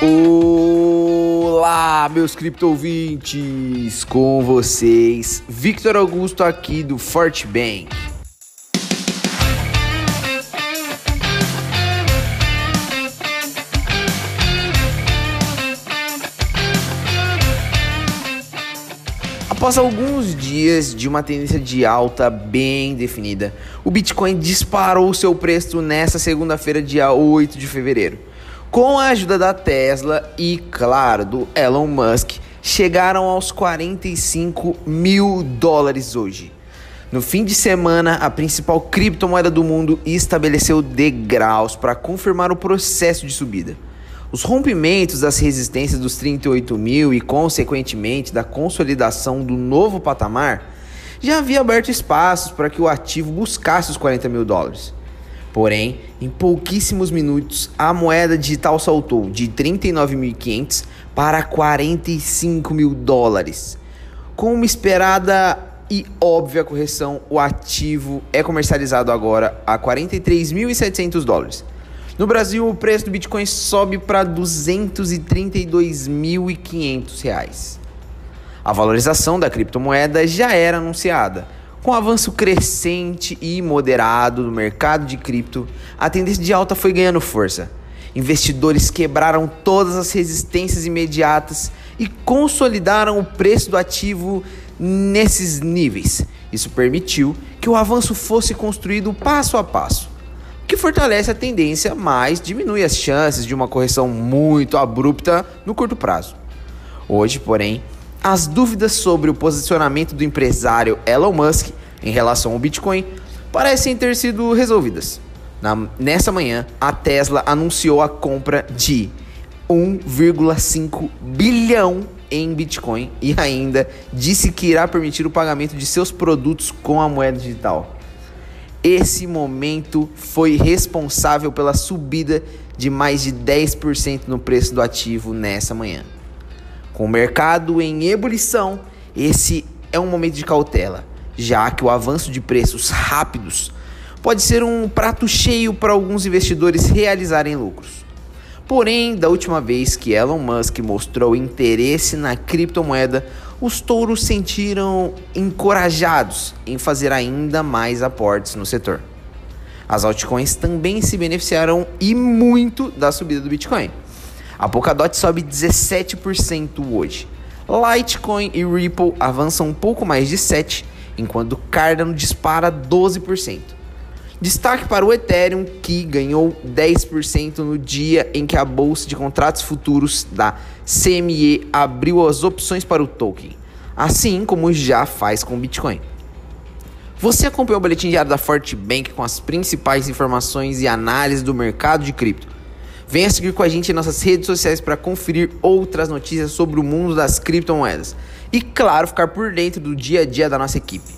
Olá, meus cripto ouvintes, com vocês, Victor Augusto aqui do Forte Bank. Após alguns dias de uma tendência de alta bem definida, o Bitcoin disparou seu preço nesta segunda-feira, dia 8 de fevereiro. Com a ajuda da Tesla e, claro, do Elon Musk, chegaram aos 45 mil dólares hoje. No fim de semana, a principal criptomoeda do mundo estabeleceu degraus para confirmar o processo de subida. Os rompimentos das resistências dos 38 mil e, consequentemente, da consolidação do novo patamar já havia aberto espaços para que o ativo buscasse os 40 mil dólares. Porém, em pouquíssimos minutos, a moeda digital saltou de 39.500 para 45 mil dólares. Com uma esperada e óbvia correção, o ativo é comercializado agora a 43.700 dólares. No Brasil, o preço do Bitcoin sobe para 232.500 reais. A valorização da criptomoeda já era anunciada com o avanço crescente e moderado do mercado de cripto, a tendência de alta foi ganhando força. Investidores quebraram todas as resistências imediatas e consolidaram o preço do ativo nesses níveis. Isso permitiu que o avanço fosse construído passo a passo, o que fortalece a tendência, mas diminui as chances de uma correção muito abrupta no curto prazo. Hoje, porém, as dúvidas sobre o posicionamento do empresário Elon Musk em relação ao Bitcoin parecem ter sido resolvidas. Na, nessa manhã, a Tesla anunciou a compra de 1,5 bilhão em Bitcoin e ainda disse que irá permitir o pagamento de seus produtos com a moeda digital. Esse momento foi responsável pela subida de mais de 10% no preço do ativo nessa manhã. Com o mercado em ebulição, esse é um momento de cautela, já que o avanço de preços rápidos pode ser um prato cheio para alguns investidores realizarem lucros. Porém, da última vez que Elon Musk mostrou interesse na criptomoeda, os touros sentiram encorajados em fazer ainda mais aportes no setor. As altcoins também se beneficiaram e muito da subida do Bitcoin. A Polkadot sobe 17% hoje. Litecoin e Ripple avançam um pouco mais de 7%, enquanto Cardano dispara 12%. Destaque para o Ethereum, que ganhou 10% no dia em que a bolsa de contratos futuros da CME abriu as opções para o token, assim como já faz com o Bitcoin. Você acompanhou o boletim diário da Forte Bank com as principais informações e análises do mercado de cripto. Venha seguir com a gente em nossas redes sociais para conferir outras notícias sobre o mundo das criptomoedas. E claro, ficar por dentro do dia a dia da nossa equipe.